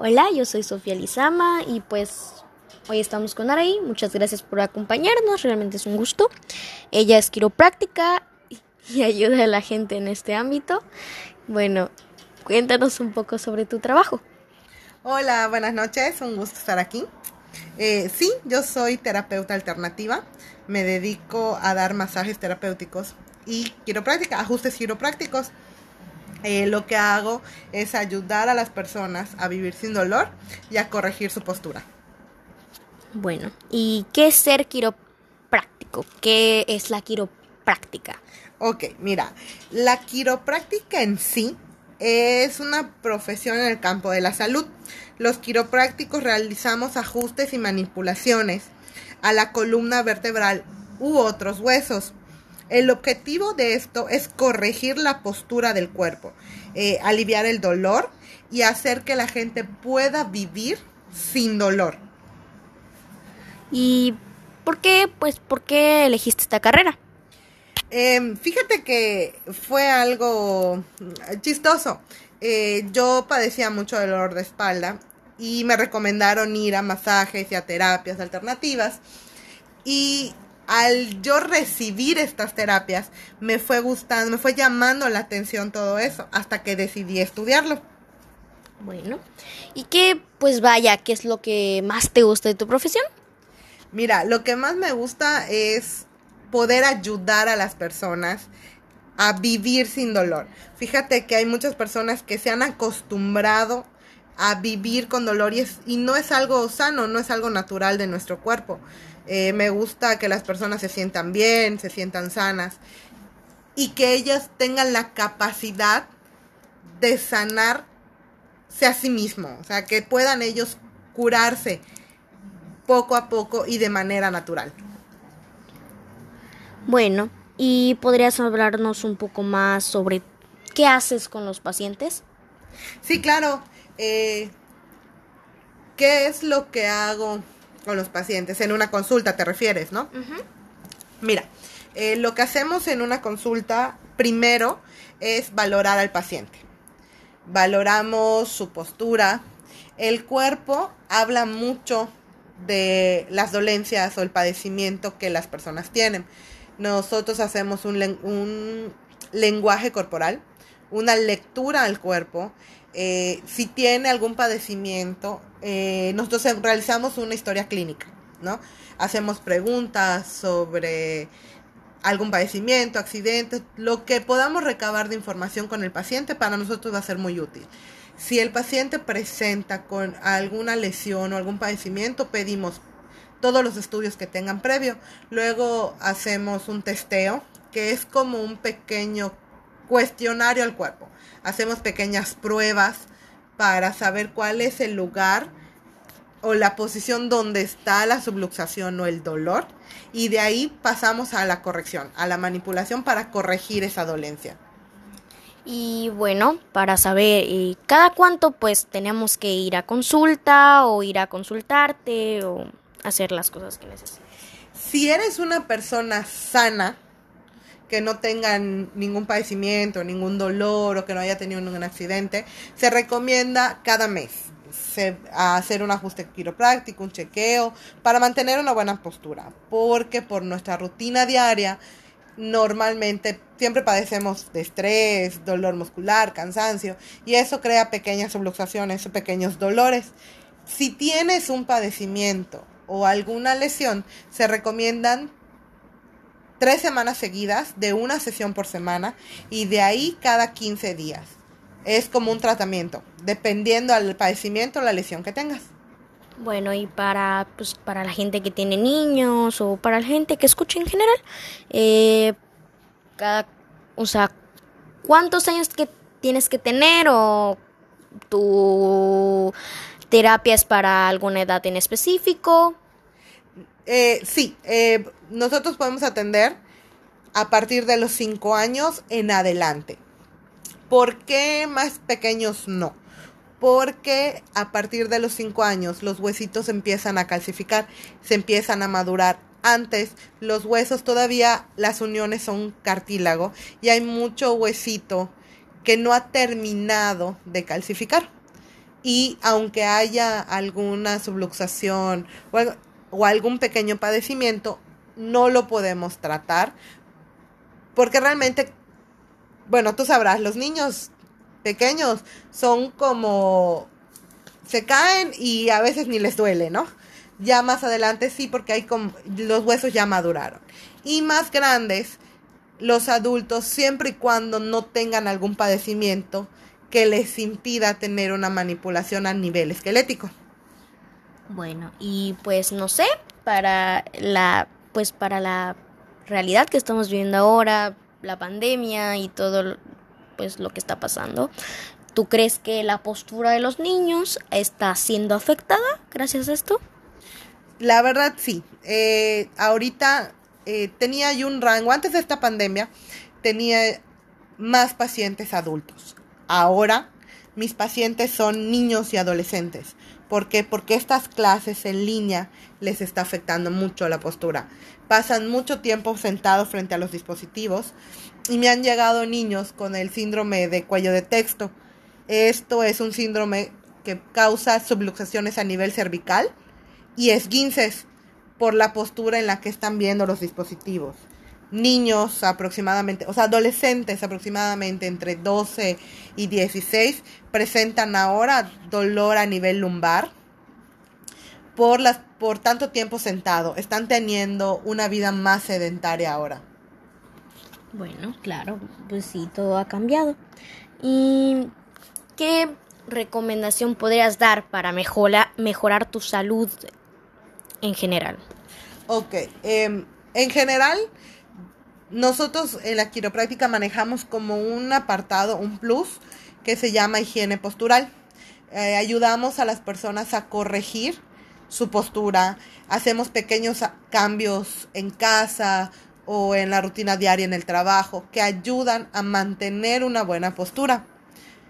Hola, yo soy Sofía Lizama y pues hoy estamos con Araí. Muchas gracias por acompañarnos, realmente es un gusto. Ella es quiropráctica y ayuda a la gente en este ámbito. Bueno, cuéntanos un poco sobre tu trabajo. Hola, buenas noches, un gusto estar aquí. Eh, sí, yo soy terapeuta alternativa, me dedico a dar masajes terapéuticos y quiropráctica, ajustes quiroprácticos. Eh, lo que hago es ayudar a las personas a vivir sin dolor y a corregir su postura. Bueno, ¿y qué es ser quiropráctico? ¿Qué es la quiropráctica? Ok, mira, la quiropráctica en sí es una profesión en el campo de la salud. Los quiroprácticos realizamos ajustes y manipulaciones a la columna vertebral u otros huesos el objetivo de esto es corregir la postura del cuerpo, eh, aliviar el dolor y hacer que la gente pueda vivir sin dolor. ¿Y por qué, pues, por qué elegiste esta carrera? Em, fíjate que fue algo chistoso. Eh, yo padecía mucho dolor de espalda y me recomendaron ir a masajes y a terapias alternativas. Y al yo recibir estas terapias, me fue gustando, me fue llamando la atención todo eso, hasta que decidí estudiarlo. Bueno, ¿y qué, pues vaya, qué es lo que más te gusta de tu profesión? Mira, lo que más me gusta es poder ayudar a las personas a vivir sin dolor. Fíjate que hay muchas personas que se han acostumbrado a vivir con dolor y, y no es algo sano, no es algo natural de nuestro cuerpo. Eh, me gusta que las personas se sientan bien, se sientan sanas y que ellas tengan la capacidad de sanarse a sí mismos, o sea, que puedan ellos curarse poco a poco y de manera natural. Bueno, ¿y podrías hablarnos un poco más sobre qué haces con los pacientes? Sí, claro. Eh, ¿Qué es lo que hago? Con los pacientes. En una consulta te refieres, ¿no? Mira, eh, lo que hacemos en una consulta primero es valorar al paciente. Valoramos su postura. El cuerpo habla mucho de las dolencias o el padecimiento que las personas tienen. Nosotros hacemos un, un lenguaje corporal, una lectura al cuerpo eh, si tiene algún padecimiento, eh, nosotros realizamos una historia clínica, ¿no? Hacemos preguntas sobre algún padecimiento, accidente, lo que podamos recabar de información con el paciente para nosotros va a ser muy útil. Si el paciente presenta con alguna lesión o algún padecimiento, pedimos todos los estudios que tengan previo. Luego hacemos un testeo, que es como un pequeño cuestionario al cuerpo. Hacemos pequeñas pruebas para saber cuál es el lugar o la posición donde está la subluxación o el dolor y de ahí pasamos a la corrección, a la manipulación para corregir esa dolencia. Y bueno, para saber eh, cada cuánto pues tenemos que ir a consulta o ir a consultarte o hacer las cosas que necesitas. Si eres una persona sana, que no tengan ningún padecimiento, ningún dolor o que no haya tenido ningún accidente, se recomienda cada mes hacer un ajuste quiropráctico, un chequeo, para mantener una buena postura, porque por nuestra rutina diaria normalmente siempre padecemos de estrés, dolor muscular, cansancio, y eso crea pequeñas subluxaciones, pequeños dolores. Si tienes un padecimiento o alguna lesión, se recomiendan tres semanas seguidas de una sesión por semana y de ahí cada 15 días. Es como un tratamiento, dependiendo al padecimiento o la lesión que tengas. Bueno, y para, pues, para la gente que tiene niños o para la gente que escucha en general, eh, cada, o sea, ¿cuántos años que tienes que tener o tu terapia es para alguna edad en específico? Eh, sí, eh, nosotros podemos atender a partir de los 5 años en adelante. ¿Por qué más pequeños no? Porque a partir de los 5 años los huesitos empiezan a calcificar, se empiezan a madurar. Antes los huesos todavía las uniones son cartílago y hay mucho huesito que no ha terminado de calcificar. y aunque haya alguna subluxación o, o algún pequeño padecimiento, no lo podemos tratar porque realmente, bueno, tú sabrás, los niños pequeños son como se caen y a veces ni les duele, ¿no? Ya más adelante sí, porque hay como, los huesos ya maduraron. Y más grandes, los adultos, siempre y cuando no tengan algún padecimiento que les impida tener una manipulación a nivel esquelético. Bueno, y pues no sé, para la pues para la realidad que estamos viviendo ahora, la pandemia y todo pues lo que está pasando, ¿tú crees que la postura de los niños está siendo afectada gracias a esto? La verdad sí. Eh, ahorita eh, tenía yo un rango, antes de esta pandemia, tenía más pacientes adultos. Ahora mis pacientes son niños y adolescentes. ¿Por qué? Porque estas clases en línea les está afectando mucho la postura. Pasan mucho tiempo sentados frente a los dispositivos y me han llegado niños con el síndrome de cuello de texto. Esto es un síndrome que causa subluxaciones a nivel cervical y esguinces por la postura en la que están viendo los dispositivos. Niños aproximadamente, o sea, adolescentes aproximadamente entre 12 y 16 presentan ahora dolor a nivel lumbar por, las, por tanto tiempo sentado. Están teniendo una vida más sedentaria ahora. Bueno, claro, pues sí, todo ha cambiado. ¿Y qué recomendación podrías dar para mejorar tu salud en general? Ok, em, en general, nosotros en la quiropráctica manejamos como un apartado, un plus, que se llama higiene postural. Eh, ayudamos a las personas a corregir su postura, hacemos pequeños cambios en casa o en la rutina diaria en el trabajo que ayudan a mantener una buena postura.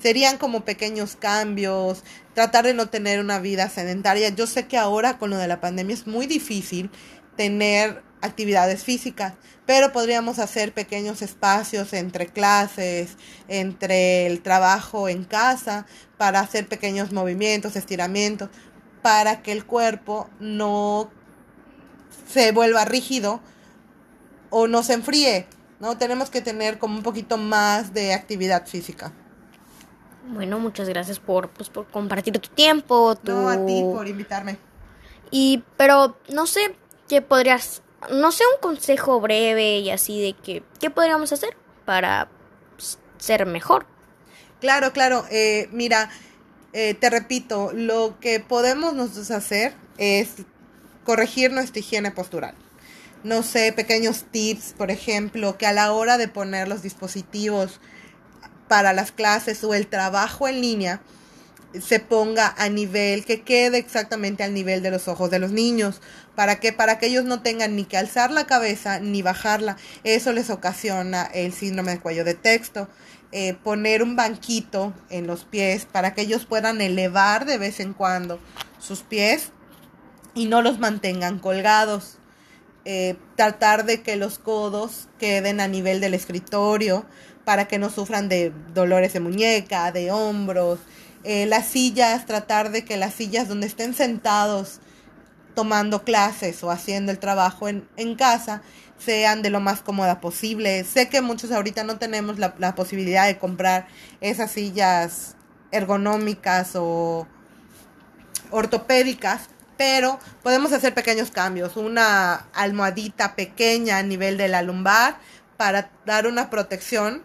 Serían como pequeños cambios, tratar de no tener una vida sedentaria. Yo sé que ahora con lo de la pandemia es muy difícil tener actividades físicas, pero podríamos hacer pequeños espacios entre clases, entre el trabajo en casa, para hacer pequeños movimientos, estiramientos, para que el cuerpo no se vuelva rígido o no se enfríe, ¿no? Tenemos que tener como un poquito más de actividad física. Bueno, muchas gracias por, pues, por compartir tu tiempo. Tu... No, a ti por invitarme. Y, pero, no sé, ¿qué podrías, no sé, un consejo breve y así de que, ¿qué podríamos hacer para pues, ser mejor? Claro, claro. Eh, mira, eh, te repito, lo que podemos nosotros hacer es corregir nuestra higiene postural. No sé, pequeños tips, por ejemplo, que a la hora de poner los dispositivos para las clases o el trabajo en línea, se ponga a nivel, que quede exactamente al nivel de los ojos de los niños. ¿Para que Para que ellos no tengan ni que alzar la cabeza ni bajarla. Eso les ocasiona el síndrome de cuello de texto. Eh, poner un banquito en los pies para que ellos puedan elevar de vez en cuando sus pies y no los mantengan colgados. Eh, tratar de que los codos queden a nivel del escritorio para que no sufran de dolores de muñeca, de hombros, eh, las sillas, tratar de que las sillas donde estén sentados tomando clases o haciendo el trabajo en, en casa sean de lo más cómoda posible. Sé que muchos ahorita no tenemos la, la posibilidad de comprar esas sillas ergonómicas o ortopédicas, pero podemos hacer pequeños cambios. Una almohadita pequeña a nivel de la lumbar para dar una protección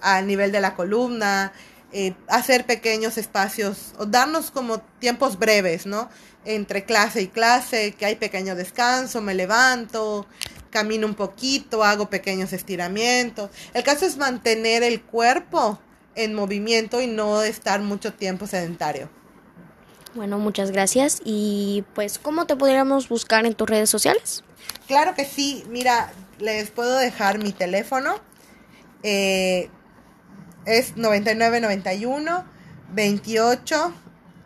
a nivel de la columna, eh, hacer pequeños espacios o darnos como tiempos breves, ¿no? Entre clase y clase, que hay pequeño descanso, me levanto, camino un poquito, hago pequeños estiramientos. El caso es mantener el cuerpo en movimiento y no estar mucho tiempo sedentario. Bueno, muchas gracias. Y pues, ¿cómo te podríamos buscar en tus redes sociales? Claro que sí. Mira, les puedo dejar mi teléfono. Eh, es 9991 28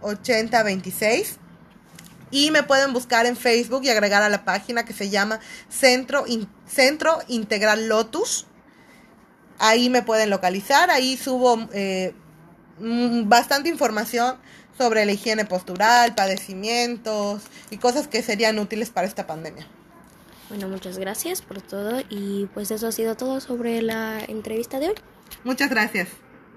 80 26 y me pueden buscar en Facebook y agregar a la página que se llama Centro, Centro Integral Lotus. Ahí me pueden localizar, ahí subo eh, mm, bastante información sobre la higiene postural, padecimientos y cosas que serían útiles para esta pandemia. Bueno, muchas gracias por todo y pues eso ha sido todo sobre la entrevista de hoy. Muchas gracias.